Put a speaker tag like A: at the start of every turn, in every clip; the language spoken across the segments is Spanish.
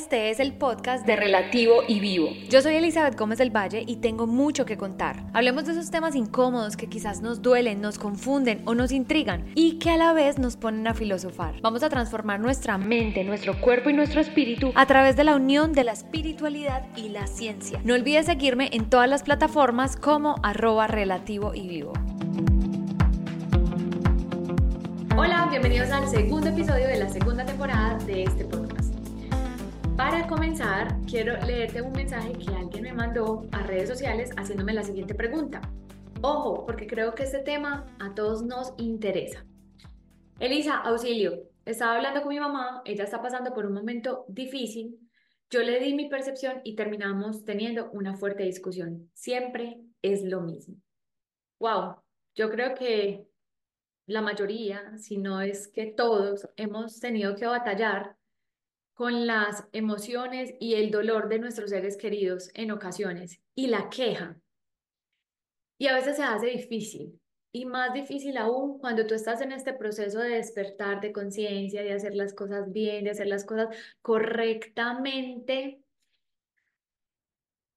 A: Este es el podcast de Relativo y Vivo. Yo soy Elizabeth Gómez del Valle y tengo mucho que contar. Hablemos de esos temas incómodos que quizás nos duelen, nos confunden o nos intrigan y que a la vez nos ponen a filosofar. Vamos a transformar nuestra mente, nuestro cuerpo y nuestro espíritu a través de la unión de la espiritualidad y la ciencia. No olvides seguirme en todas las plataformas como arroba relativo y vivo. Hola, bienvenidos al segundo episodio de la segunda temporada de este podcast. Para comenzar, quiero leerte un mensaje que alguien me mandó a redes sociales haciéndome la siguiente pregunta. Ojo, porque creo que este tema a todos nos interesa. Elisa, auxilio. Estaba hablando con mi mamá, ella está pasando por un momento difícil. Yo le di mi percepción y terminamos teniendo una fuerte discusión. Siempre es lo mismo. Wow, yo creo que la mayoría, si no es que todos, hemos tenido que batallar con las emociones y el dolor de nuestros seres queridos en ocasiones y la queja. Y a veces se hace difícil y más difícil aún cuando tú estás en este proceso de despertar de conciencia, de hacer las cosas bien, de hacer las cosas correctamente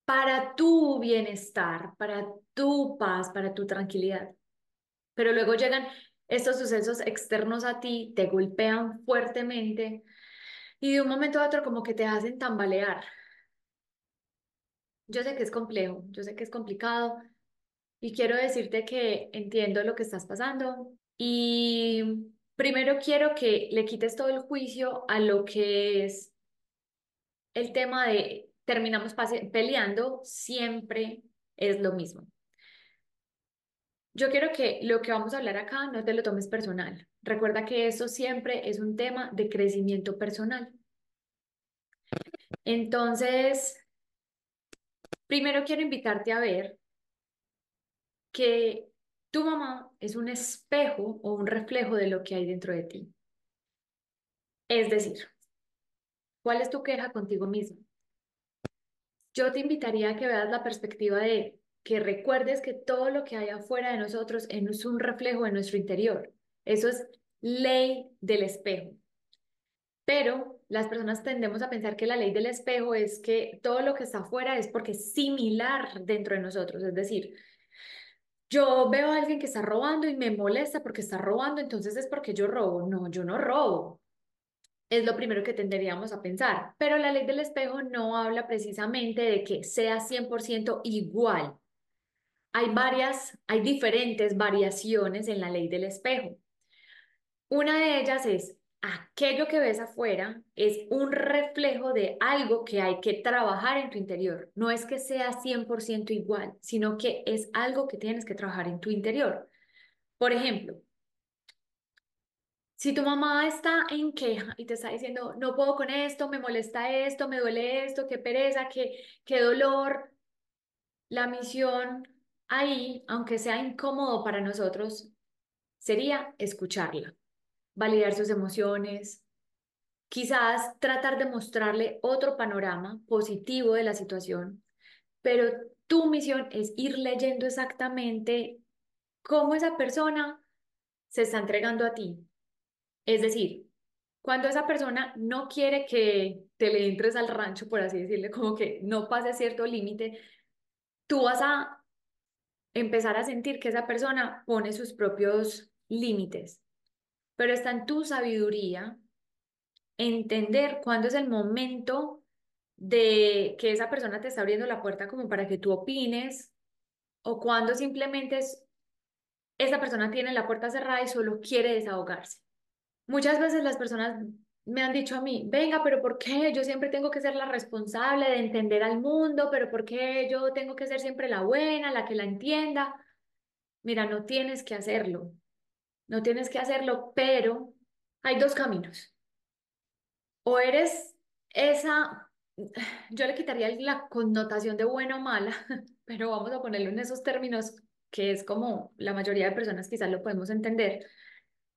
A: para tu bienestar, para tu paz, para tu tranquilidad. Pero luego llegan estos sucesos externos a ti te golpean fuertemente y de un momento a otro como que te hacen tambalear. Yo sé que es complejo, yo sé que es complicado y quiero decirte que entiendo lo que estás pasando y primero quiero que le quites todo el juicio a lo que es el tema de terminamos peleando, siempre es lo mismo. Yo quiero que lo que vamos a hablar acá no te lo tomes personal. Recuerda que eso siempre es un tema de crecimiento personal. Entonces, primero quiero invitarte a ver que tu mamá es un espejo o un reflejo de lo que hay dentro de ti. Es decir, ¿cuál es tu queja contigo mismo? Yo te invitaría a que veas la perspectiva de que recuerdes que todo lo que hay afuera de nosotros es un reflejo de nuestro interior. Eso es ley del espejo. Pero las personas tendemos a pensar que la ley del espejo es que todo lo que está afuera es porque es similar dentro de nosotros. Es decir, yo veo a alguien que está robando y me molesta porque está robando, entonces es porque yo robo. No, yo no robo. Es lo primero que tendríamos a pensar. Pero la ley del espejo no habla precisamente de que sea 100% igual hay varias, hay diferentes variaciones en la ley del espejo. Una de ellas es aquello que ves afuera es un reflejo de algo que hay que trabajar en tu interior. No es que sea 100% igual, sino que es algo que tienes que trabajar en tu interior. Por ejemplo, si tu mamá está en queja y te está diciendo, no puedo con esto, me molesta esto, me duele esto, qué pereza, qué, qué dolor, la misión ahí, aunque sea incómodo para nosotros, sería escucharla, validar sus emociones, quizás tratar de mostrarle otro panorama positivo de la situación, pero tu misión es ir leyendo exactamente cómo esa persona se está entregando a ti. Es decir, cuando esa persona no quiere que te le entres al rancho, por así decirle, como que no pase cierto límite, tú vas a empezar a sentir que esa persona pone sus propios límites. Pero está en tu sabiduría entender cuándo es el momento de que esa persona te está abriendo la puerta como para que tú opines o cuando simplemente es, esa persona tiene la puerta cerrada y solo quiere desahogarse. Muchas veces las personas me han dicho a mí, venga, pero ¿por qué yo siempre tengo que ser la responsable de entender al mundo? ¿Pero por qué yo tengo que ser siempre la buena, la que la entienda? Mira, no tienes que hacerlo, no tienes que hacerlo, pero hay dos caminos. O eres esa, yo le quitaría la connotación de buena o mala, pero vamos a ponerlo en esos términos que es como la mayoría de personas quizás lo podemos entender,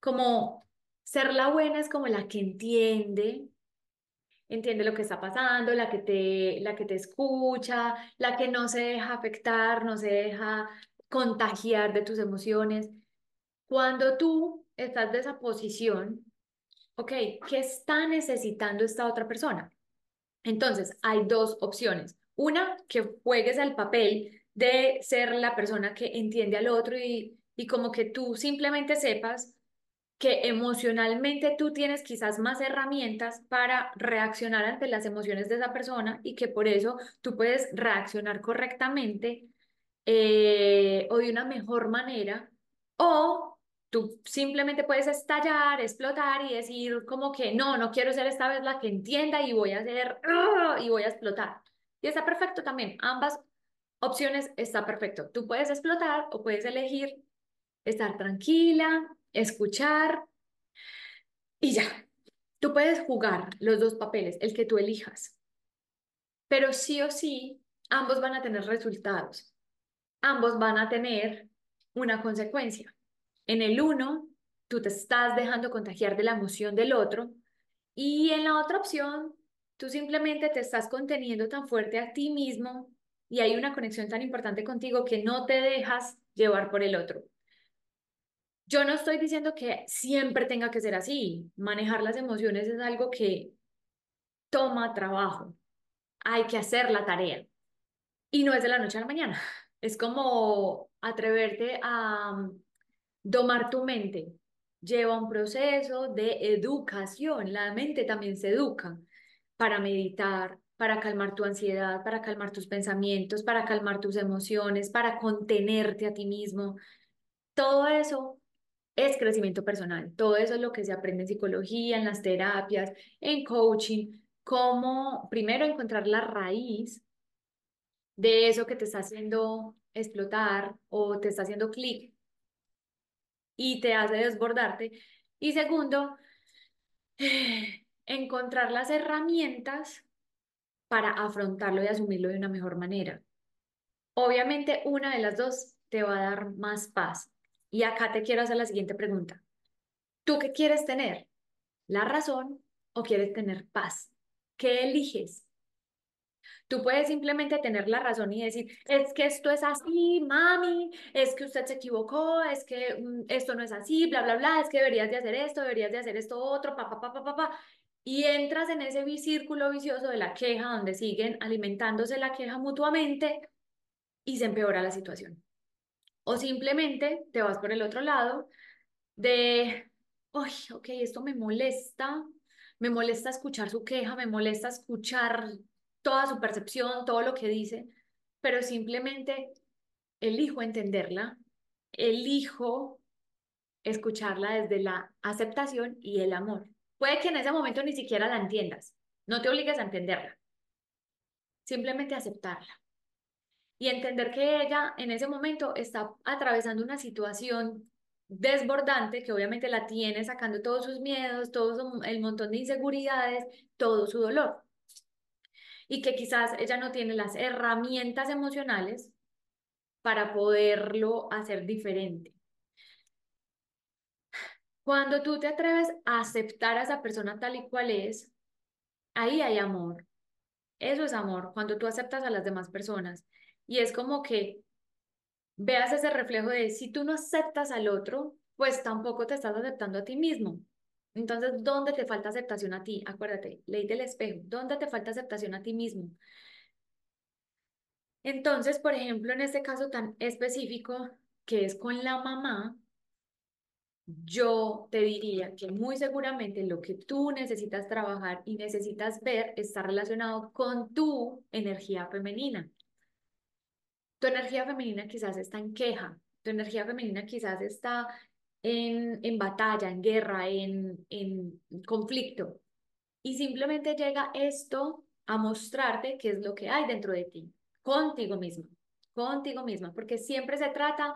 A: como ser la buena es como la que entiende, entiende lo que está pasando, la que te, la que te escucha, la que no se deja afectar, no se deja contagiar de tus emociones. Cuando tú estás de esa posición, ok, ¿qué está necesitando esta otra persona? Entonces, hay dos opciones. Una, que juegues al papel de ser la persona que entiende al otro y, y como que tú simplemente sepas que emocionalmente tú tienes quizás más herramientas para reaccionar ante las emociones de esa persona y que por eso tú puedes reaccionar correctamente eh, o de una mejor manera o tú simplemente puedes estallar, explotar y decir como que no, no quiero ser esta vez la que entienda y voy a hacer ¡ah! y voy a explotar. Y está perfecto también, ambas opciones está perfecto. Tú puedes explotar o puedes elegir estar tranquila, escuchar y ya. Tú puedes jugar los dos papeles, el que tú elijas. Pero sí o sí, ambos van a tener resultados. Ambos van a tener una consecuencia. En el uno, tú te estás dejando contagiar de la emoción del otro y en la otra opción, tú simplemente te estás conteniendo tan fuerte a ti mismo y hay una conexión tan importante contigo que no te dejas llevar por el otro. Yo no estoy diciendo que siempre tenga que ser así. Manejar las emociones es algo que toma trabajo. Hay que hacer la tarea. Y no es de la noche a la mañana. Es como atreverte a mm, domar tu mente. Lleva un proceso de educación. La mente también se educa para meditar, para calmar tu ansiedad, para calmar tus pensamientos, para calmar tus emociones, para contenerte a ti mismo. Todo eso es crecimiento personal. Todo eso es lo que se aprende en psicología, en las terapias, en coaching, cómo primero encontrar la raíz de eso que te está haciendo explotar o te está haciendo clic y te hace desbordarte. Y segundo, encontrar las herramientas para afrontarlo y asumirlo de una mejor manera. Obviamente una de las dos te va a dar más paz. Y acá te quiero hacer la siguiente pregunta. ¿Tú qué quieres tener? ¿La razón o quieres tener paz? ¿Qué eliges? Tú puedes simplemente tener la razón y decir, es que esto es así, mami, es que usted se equivocó, es que mm, esto no es así, bla, bla, bla, es que deberías de hacer esto, deberías de hacer esto otro, pa, pa, pa, pa, pa, pa. Y entras en ese círculo vicioso de la queja, donde siguen alimentándose la queja mutuamente y se empeora la situación. O simplemente te vas por el otro lado de, uy, ok, esto me molesta, me molesta escuchar su queja, me molesta escuchar toda su percepción, todo lo que dice, pero simplemente elijo entenderla, elijo escucharla desde la aceptación y el amor. Puede que en ese momento ni siquiera la entiendas, no te obligues a entenderla, simplemente aceptarla y entender que ella en ese momento está atravesando una situación desbordante que obviamente la tiene sacando todos sus miedos, todo el montón de inseguridades, todo su dolor. Y que quizás ella no tiene las herramientas emocionales para poderlo hacer diferente. Cuando tú te atreves a aceptar a esa persona tal y cual es, ahí hay amor. Eso es amor, cuando tú aceptas a las demás personas. Y es como que veas ese reflejo de si tú no aceptas al otro, pues tampoco te estás aceptando a ti mismo. Entonces, ¿dónde te falta aceptación a ti? Acuérdate, ley del espejo, ¿dónde te falta aceptación a ti mismo? Entonces, por ejemplo, en este caso tan específico, que es con la mamá, yo te diría que muy seguramente lo que tú necesitas trabajar y necesitas ver está relacionado con tu energía femenina. Tu energía femenina quizás está en queja, tu energía femenina quizás está en, en batalla, en guerra, en, en conflicto. Y simplemente llega esto a mostrarte qué es lo que hay dentro de ti, contigo misma, contigo misma, porque siempre se trata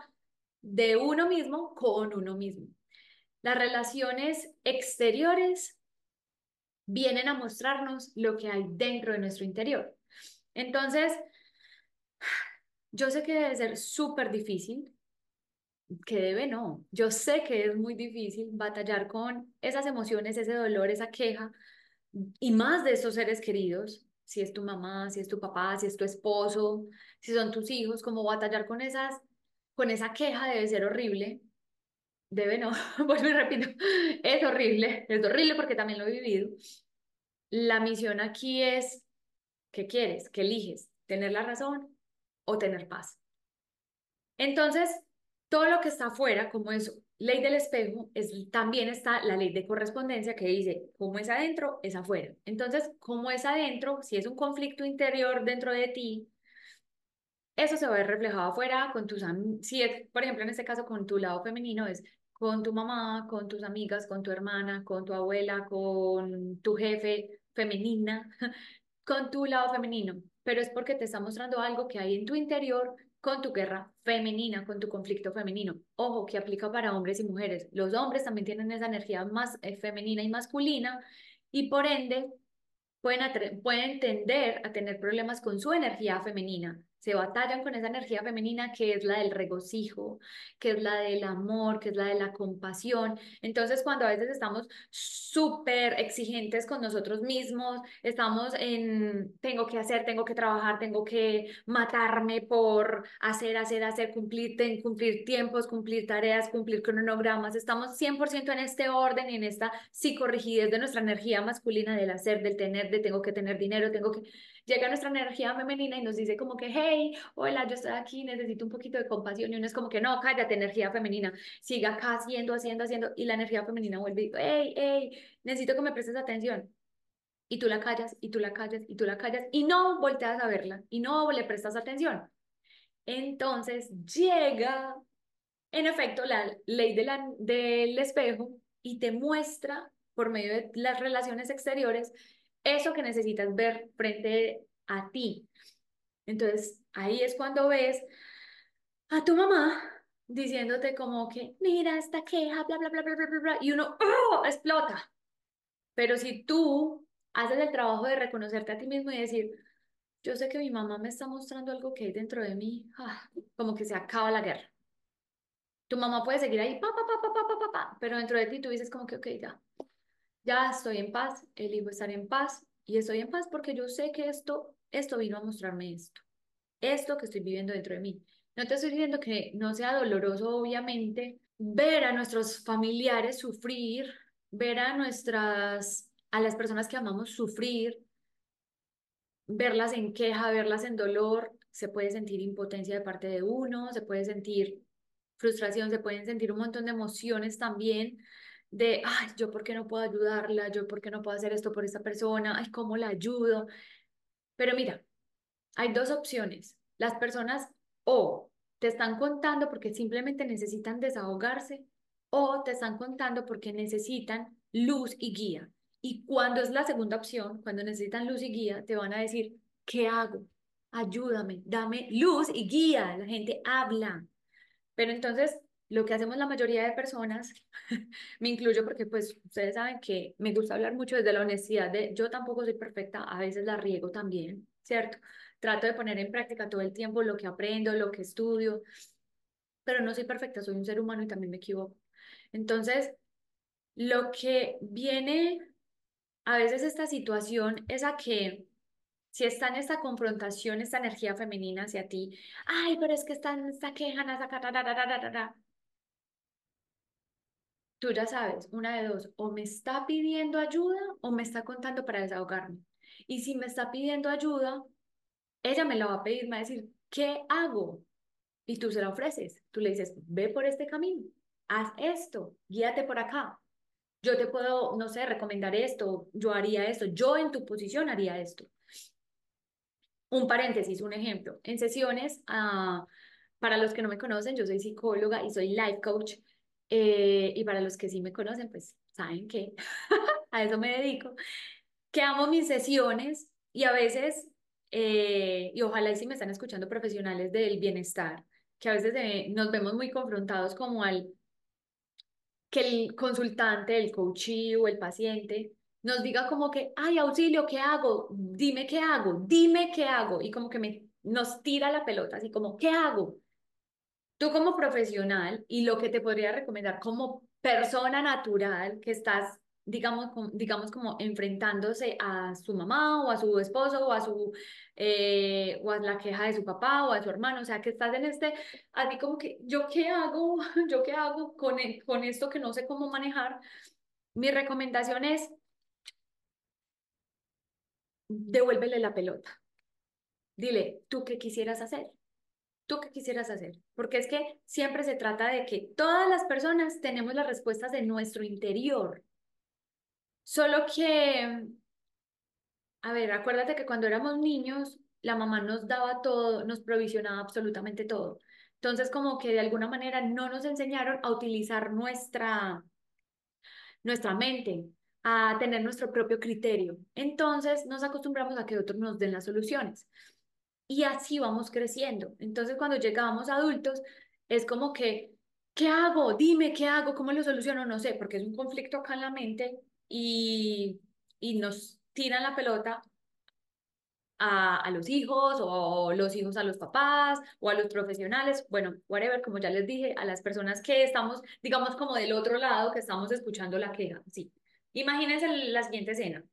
A: de uno mismo con uno mismo. Las relaciones exteriores vienen a mostrarnos lo que hay dentro de nuestro interior. Entonces, yo sé que debe ser súper difícil, que debe no, yo sé que es muy difícil batallar con esas emociones, ese dolor, esa queja, y más de esos seres queridos, si es tu mamá, si es tu papá, si es tu esposo, si son tus hijos, como batallar con esas, con esa queja debe ser horrible, debe no, vuelvo y repito, es horrible, es horrible porque también lo he vivido. La misión aquí es ¿Qué quieres? ¿Qué eliges? ¿Tener la razón o tener paz? Entonces, todo lo que está afuera, como es ley del espejo, es, también está la ley de correspondencia que dice, como es adentro, es afuera. Entonces, como es adentro, si es un conflicto interior dentro de ti, eso se va a ver reflejado afuera con tus si es, por ejemplo, en este caso con tu lado femenino, es con tu mamá, con tus amigas, con tu hermana, con tu abuela, con tu jefe femenina, con tu lado femenino, pero es porque te está mostrando algo que hay en tu interior con tu guerra femenina, con tu conflicto femenino. Ojo, que aplica para hombres y mujeres. Los hombres también tienen esa energía más eh, femenina y masculina y por ende pueden, pueden tender a tener problemas con su energía femenina se batallan con esa energía femenina que es la del regocijo, que es la del amor, que es la de la compasión. Entonces, cuando a veces estamos súper exigentes con nosotros mismos, estamos en, tengo que hacer, tengo que trabajar, tengo que matarme por hacer, hacer, hacer, cumplir, cumplir tiempos, cumplir tareas, cumplir cronogramas, estamos 100% en este orden y en esta psicorrigidez de nuestra energía masculina del hacer, del tener, de tengo que tener dinero, tengo que llega nuestra energía femenina y nos dice como que, hey, hola, yo estoy aquí, necesito un poquito de compasión. Y uno es como que, no, cállate, energía femenina, siga acá haciendo, haciendo, haciendo. Y la energía femenina vuelve y dice, hey, hey, necesito que me prestes atención. Y tú la callas, y tú la callas, y tú la callas, y no volteas a verla, y no le prestas atención. Entonces llega, en efecto, la ley de la, del espejo y te muestra por medio de las relaciones exteriores eso que necesitas ver frente a ti. Entonces, ahí es cuando ves a tu mamá diciéndote como que, mira esta queja, bla, bla, bla, bla, bla, bla, bla, y uno ¡oh! explota. Pero si tú haces el trabajo de reconocerte a ti mismo y decir, yo sé que mi mamá me está mostrando algo que hay dentro de mí, ah, como que se acaba la guerra. Tu mamá puede seguir ahí, pa, pa, pa, pa, pa, pa, pa, pero dentro de ti tú dices como que, ok, ya, ya estoy en paz, elijo estar en paz y estoy en paz porque yo sé que esto, esto vino a mostrarme esto, esto que estoy viviendo dentro de mí. No te estoy diciendo que no sea doloroso, obviamente, ver a nuestros familiares sufrir, ver a nuestras, a las personas que amamos sufrir, verlas en queja, verlas en dolor, se puede sentir impotencia de parte de uno, se puede sentir frustración, se pueden sentir un montón de emociones también, de, ay, yo por qué no puedo ayudarla, yo por qué no puedo hacer esto por esta persona, ay, ¿cómo la ayudo? Pero mira, hay dos opciones. Las personas o te están contando porque simplemente necesitan desahogarse o te están contando porque necesitan luz y guía. Y cuando es la segunda opción, cuando necesitan luz y guía, te van a decir, ¿qué hago? Ayúdame, dame luz y guía. La gente habla. Pero entonces lo que hacemos la mayoría de personas, me incluyo porque pues ustedes saben que me gusta hablar mucho desde la honestidad de yo tampoco soy perfecta, a veces la riego también, ¿cierto? Trato de poner en práctica todo el tiempo lo que aprendo, lo que estudio, pero no soy perfecta, soy un ser humano y también me equivoco. Entonces, lo que viene a veces esta situación es a que si está en esta confrontación, esta energía femenina hacia ti, ay, pero es que está en esta queja, esa tú ya sabes, una de dos, o me está pidiendo ayuda o me está contando para desahogarme. Y si me está pidiendo ayuda, ella me la va a pedir, me va a decir, ¿qué hago? Y tú se la ofreces. Tú le dices, ve por este camino, haz esto, guíate por acá. Yo te puedo, no sé, recomendar esto, yo haría esto, yo en tu posición haría esto. Un paréntesis, un ejemplo. En sesiones, ah, para los que no me conocen, yo soy psicóloga y soy life coach. Eh, y para los que sí me conocen, pues saben que a eso me dedico, que amo mis sesiones y a veces, eh, y ojalá y si me están escuchando profesionales del bienestar, que a veces eh, nos vemos muy confrontados como al que el consultante, el coach o el paciente nos diga como que, ay, auxilio, ¿qué hago? Dime qué hago, dime qué hago. Y como que me, nos tira la pelota, así como, ¿qué hago? Tú como profesional y lo que te podría recomendar como persona natural que estás, digamos, digamos como enfrentándose a su mamá o a su esposo o a su eh, o a la queja de su papá o a su hermano, o sea, que estás en este, así como que, ¿yo qué hago? ¿Yo qué hago con, e, con esto que no sé cómo manejar? Mi recomendación es devuélvele la pelota. Dile, ¿tú qué quisieras hacer? ¿Tú qué quisieras hacer? Porque es que siempre se trata de que todas las personas tenemos las respuestas de nuestro interior. Solo que, a ver, acuérdate que cuando éramos niños, la mamá nos daba todo, nos provisionaba absolutamente todo. Entonces, como que de alguna manera no nos enseñaron a utilizar nuestra, nuestra mente, a tener nuestro propio criterio. Entonces, nos acostumbramos a que otros nos den las soluciones. Y así vamos creciendo. Entonces, cuando llegamos adultos, es como que, ¿qué hago? Dime, ¿qué hago? ¿Cómo lo soluciono? No sé, porque es un conflicto acá en la mente y, y nos tiran la pelota a, a, los hijos o los hijos a los papás o a los profesionales, bueno, whatever, como ya les dije, a las personas que estamos, digamos, como del otro lado, que estamos escuchando la queja. Sí. Imagínense la siguiente escena.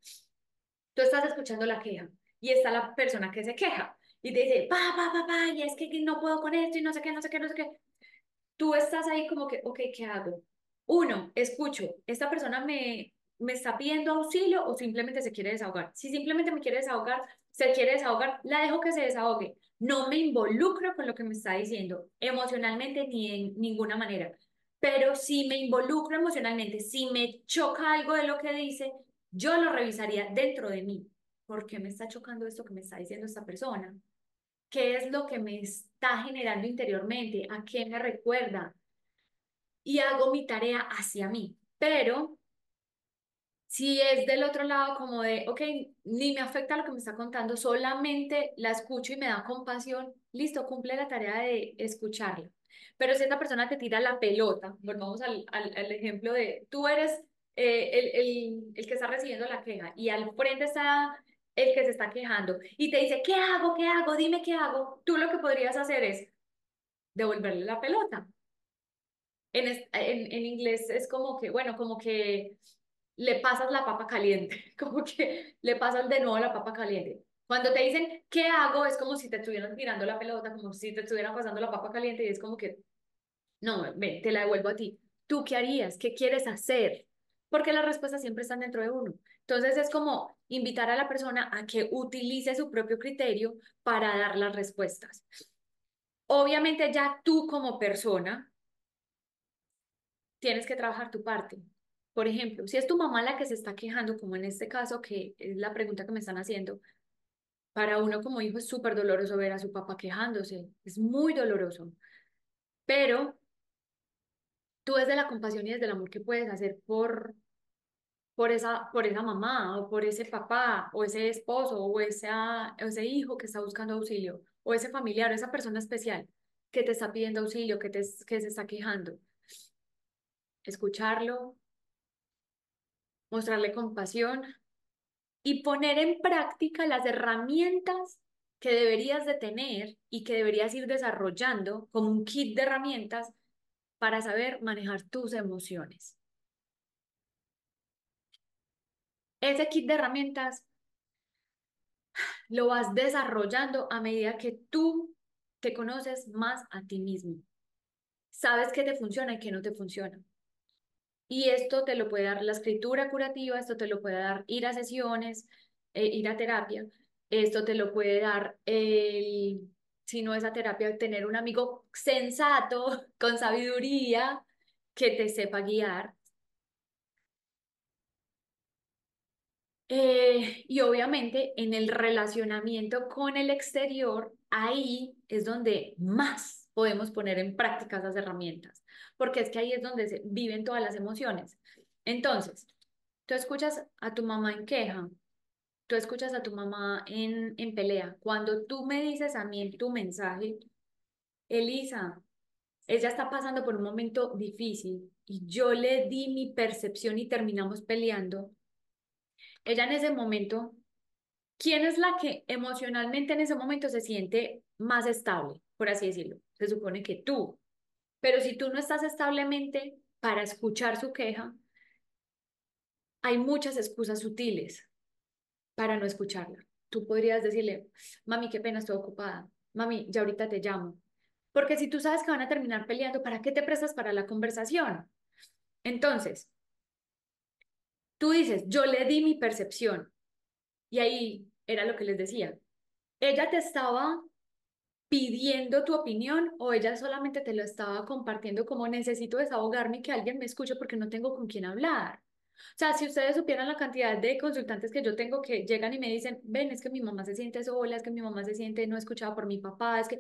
A: Tú estás escuchando la queja y está la persona que se queja y te dice, pa, pa, pa, pa, y es que no puedo con esto y no sé qué, no sé qué, no sé qué. Tú estás ahí como que, ok, ¿qué hago? Uno, escucho, esta persona me, me está pidiendo auxilio o simplemente se quiere desahogar. Si simplemente me quiere desahogar, se quiere desahogar, la dejo que se desahogue. No me involucro con lo que me está diciendo emocionalmente ni en ninguna manera. Pero si me involucro emocionalmente, si me choca algo de lo que dice, yo lo revisaría dentro de mí. ¿Por qué me está chocando esto que me está diciendo esta persona? ¿Qué es lo que me está generando interiormente? ¿A qué me recuerda? Y hago mi tarea hacia mí. Pero si es del otro lado como de, ok, ni me afecta lo que me está contando, solamente la escucho y me da compasión, listo, cumple la tarea de escucharla. Pero si esta persona te tira la pelota, volvamos al, al, ejemplo de, tú eres eh, el, el, el que está recibiendo la queja y al frente está el que se está quejando y te dice, ¿qué hago? ¿Qué hago? Dime qué hago. Tú lo que podrías hacer es devolverle la pelota. En, en, en inglés es como que, bueno, como que le pasas la papa caliente, como que le pasas de nuevo la papa caliente. Cuando te dicen, ¿qué hago? Es como si te estuvieran tirando la pelota, como si te estuvieran pasando la papa caliente y es como que, no, ven, te la devuelvo a ti. ¿Tú qué harías? ¿Qué quieres hacer? Porque las respuestas siempre están dentro de uno. Entonces es como invitar a la persona a que utilice su propio criterio para dar las respuestas. Obviamente ya tú como persona tienes que trabajar tu parte. Por ejemplo, si es tu mamá la que se está quejando, como en este caso, que es la pregunta que me están haciendo, para uno como hijo es súper doloroso ver a su papá quejándose, es muy doloroso. Pero tú desde la compasión y desde el amor que puedes hacer por, por, esa, por esa mamá o por ese papá o ese esposo o ese, o ese hijo que está buscando auxilio o ese familiar o esa persona especial que te está pidiendo auxilio, que, te, que se está quejando. Escucharlo, mostrarle compasión y poner en práctica las herramientas que deberías de tener y que deberías ir desarrollando como un kit de herramientas para saber manejar tus emociones. Ese kit de herramientas lo vas desarrollando a medida que tú te conoces más a ti mismo. Sabes qué te funciona y qué no te funciona. Y esto te lo puede dar la escritura curativa, esto te lo puede dar ir a sesiones, eh, ir a terapia, esto te lo puede dar si no es a terapia, tener un amigo sensato, con sabiduría, que te sepa guiar. Eh, y obviamente en el relacionamiento con el exterior, ahí es donde más podemos poner en práctica esas herramientas porque es que ahí es donde se viven todas las emociones. Entonces, tú escuchas a tu mamá en queja, tú escuchas a tu mamá en, en pelea. Cuando tú me dices a mí en tu mensaje, Elisa, ella está pasando por un momento difícil y yo le di mi percepción y terminamos peleando. Ella en ese momento, ¿quién es la que emocionalmente en ese momento se siente más estable, por así decirlo? Se supone que tú, pero si tú no estás establemente para escuchar su queja, hay muchas excusas sutiles para no escucharla. Tú podrías decirle, mami, qué pena, estoy ocupada. Mami, ya ahorita te llamo. Porque si tú sabes que van a terminar peleando, ¿para qué te prestas para la conversación? Entonces, tú dices, yo le di mi percepción. Y ahí era lo que les decía. ella te estaba pidiendo tu opinión o ella solamente te lo estaba compartiendo como necesito desahogarme y que alguien me escuche porque no tengo con quién hablar. O sea, si ustedes supieran la cantidad de consultantes que yo tengo que llegan y me dicen, ven, es que mi mamá se siente sola, es que mi mamá se siente no escuchada por mi papá, es que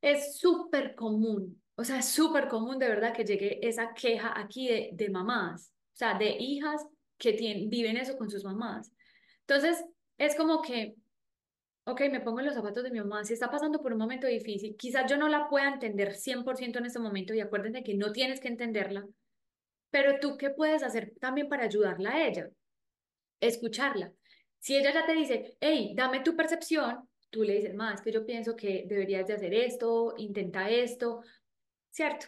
A: es súper común, o sea, es súper común de verdad que llegue esa queja aquí de, de mamás, o sea, de hijas que viven eso con sus mamás. Entonces, es como que ok, me pongo en los zapatos de mi mamá, si está pasando por un momento difícil, quizás yo no la pueda entender 100% en ese momento y acuérdense que no tienes que entenderla, pero tú qué puedes hacer también para ayudarla a ella, escucharla. Si ella ya te dice, hey, dame tu percepción, tú le dices, más que yo pienso que deberías de hacer esto, intenta esto, ¿cierto?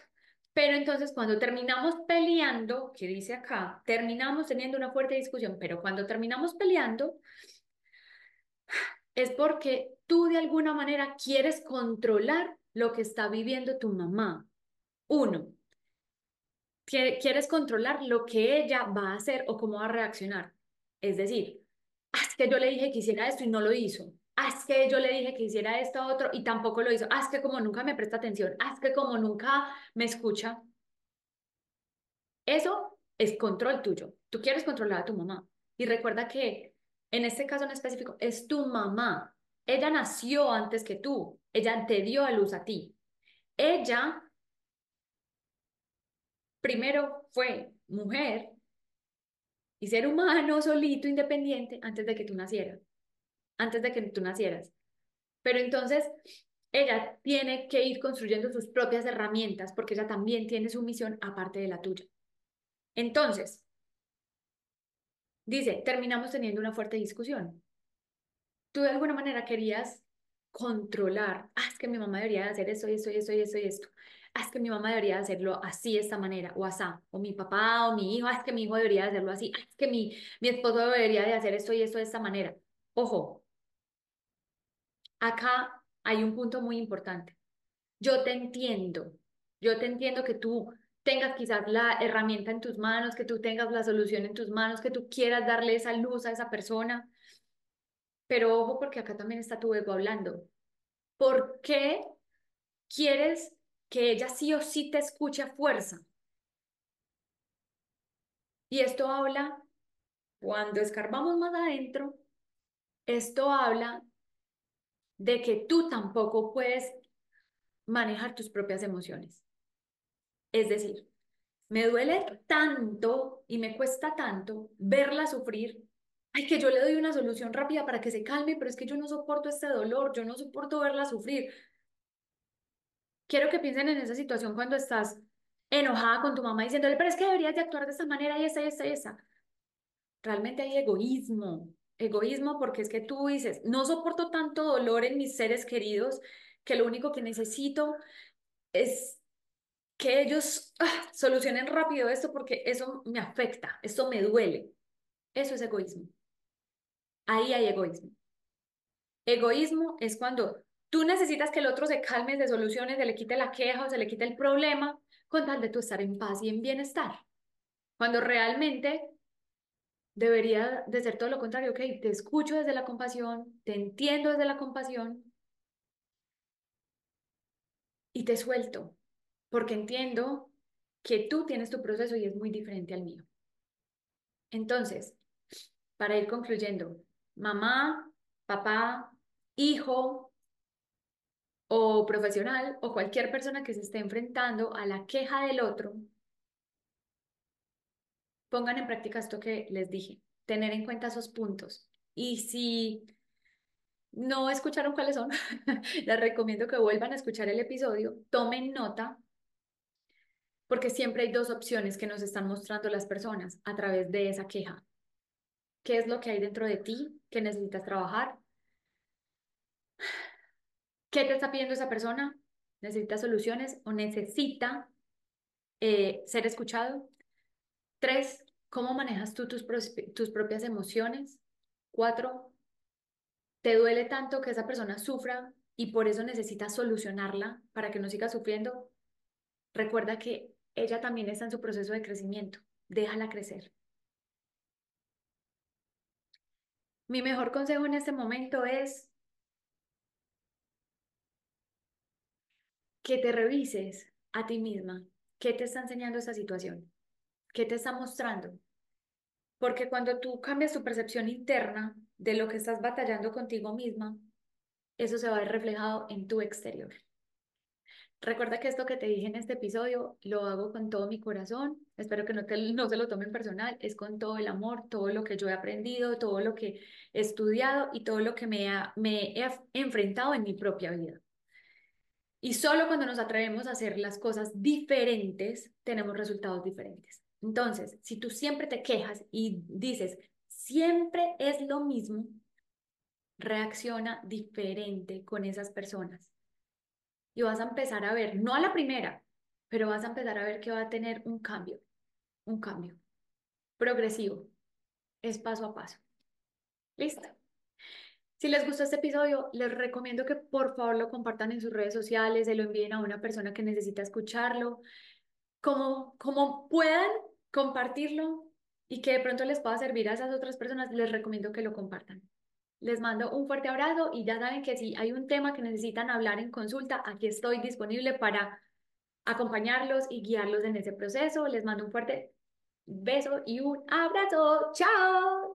A: Pero entonces cuando terminamos peleando, que dice acá, terminamos teniendo una fuerte discusión, pero cuando terminamos peleando, es porque tú de alguna manera quieres controlar lo que está viviendo tu mamá. Uno, quieres controlar lo que ella va a hacer o cómo va a reaccionar. Es decir, ah, es que yo le dije que hiciera esto y no lo hizo. Ah, es que yo le dije que hiciera esto otro y tampoco lo hizo. Ah, es que como nunca me presta atención. Ah, es que como nunca me escucha. Eso es control tuyo. Tú quieres controlar a tu mamá. Y recuerda que en este caso en específico es tu mamá. Ella nació antes que tú. Ella te dio a luz a ti. Ella primero fue mujer y ser humano solito, independiente, antes de que tú nacieras. Antes de que tú nacieras. Pero entonces ella tiene que ir construyendo sus propias herramientas porque ella también tiene su misión aparte de la tuya. Entonces, dice, terminamos teniendo una fuerte discusión. Tú de alguna manera querías controlar, ah, es que mi mamá debería hacer eso y eso y eso y eso y esto. Ah, es que mi mamá debería hacerlo así, de esta manera, o así, o mi papá o mi hijo, ah, es que mi hijo debería hacerlo así, ah, es que mi, mi esposo debería de hacer esto y esto de esta manera. Ojo, acá hay un punto muy importante. Yo te entiendo, yo te entiendo que tú tengas quizás la herramienta en tus manos, que tú tengas la solución en tus manos, que tú quieras darle esa luz a esa persona. Pero ojo, porque acá también está tu ego hablando. ¿Por qué quieres que ella sí o sí te escuche a fuerza? Y esto habla, cuando escarbamos más adentro, esto habla de que tú tampoco puedes manejar tus propias emociones. Es decir, me duele tanto y me cuesta tanto verla sufrir. Ay, que yo le doy una solución rápida para que se calme, pero es que yo no soporto este dolor, yo no soporto verla sufrir. Quiero que piensen en esa situación cuando estás enojada con tu mamá diciéndole, pero es que deberías de actuar de esta manera y esa y esa y esa. Realmente hay egoísmo, egoísmo porque es que tú dices, no soporto tanto dolor en mis seres queridos que lo único que necesito es que ellos ah, solucionen rápido esto porque eso me afecta, esto me duele. Eso es egoísmo. Ahí hay egoísmo. Egoísmo es cuando tú necesitas que el otro se calme, se solucione, se le quite la queja o se le quite el problema con tal de tú estar en paz y en bienestar. Cuando realmente debería de ser todo lo contrario, ok, te escucho desde la compasión, te entiendo desde la compasión y te suelto porque entiendo que tú tienes tu proceso y es muy diferente al mío. Entonces, para ir concluyendo, mamá, papá, hijo o profesional o cualquier persona que se esté enfrentando a la queja del otro, pongan en práctica esto que les dije, tener en cuenta esos puntos. Y si no escucharon cuáles son, les recomiendo que vuelvan a escuchar el episodio, tomen nota porque siempre hay dos opciones que nos están mostrando las personas a través de esa queja. ¿Qué es lo que hay dentro de ti que necesitas trabajar? ¿Qué te está pidiendo esa persona? ¿Necesita soluciones o necesita eh, ser escuchado? Tres, ¿Cómo manejas tú tus, tus propias emociones? Cuatro, ¿te duele tanto que esa persona sufra y por eso necesitas solucionarla para que no siga sufriendo? Recuerda que ella también está en su proceso de crecimiento. Déjala crecer. Mi mejor consejo en este momento es que te revises a ti misma qué te está enseñando esa situación, qué te está mostrando, porque cuando tú cambias tu percepción interna de lo que estás batallando contigo misma, eso se va a ver reflejado en tu exterior. Recuerda que esto que te dije en este episodio lo hago con todo mi corazón. Espero que no, te, no se lo tomen personal. Es con todo el amor, todo lo que yo he aprendido, todo lo que he estudiado y todo lo que me, ha, me he enfrentado en mi propia vida. Y solo cuando nos atrevemos a hacer las cosas diferentes, tenemos resultados diferentes. Entonces, si tú siempre te quejas y dices, siempre es lo mismo, reacciona diferente con esas personas. Y vas a empezar a ver, no a la primera, pero vas a empezar a ver que va a tener un cambio, un cambio progresivo, es paso a paso. ¿Listo? Si les gustó este episodio, les recomiendo que por favor lo compartan en sus redes sociales, se lo envíen a una persona que necesita escucharlo, como, como puedan compartirlo y que de pronto les pueda servir a esas otras personas, les recomiendo que lo compartan. Les mando un fuerte abrazo y ya saben que si hay un tema que necesitan hablar en consulta, aquí estoy disponible para acompañarlos y guiarlos en ese proceso. Les mando un fuerte beso y un abrazo. ¡Chao!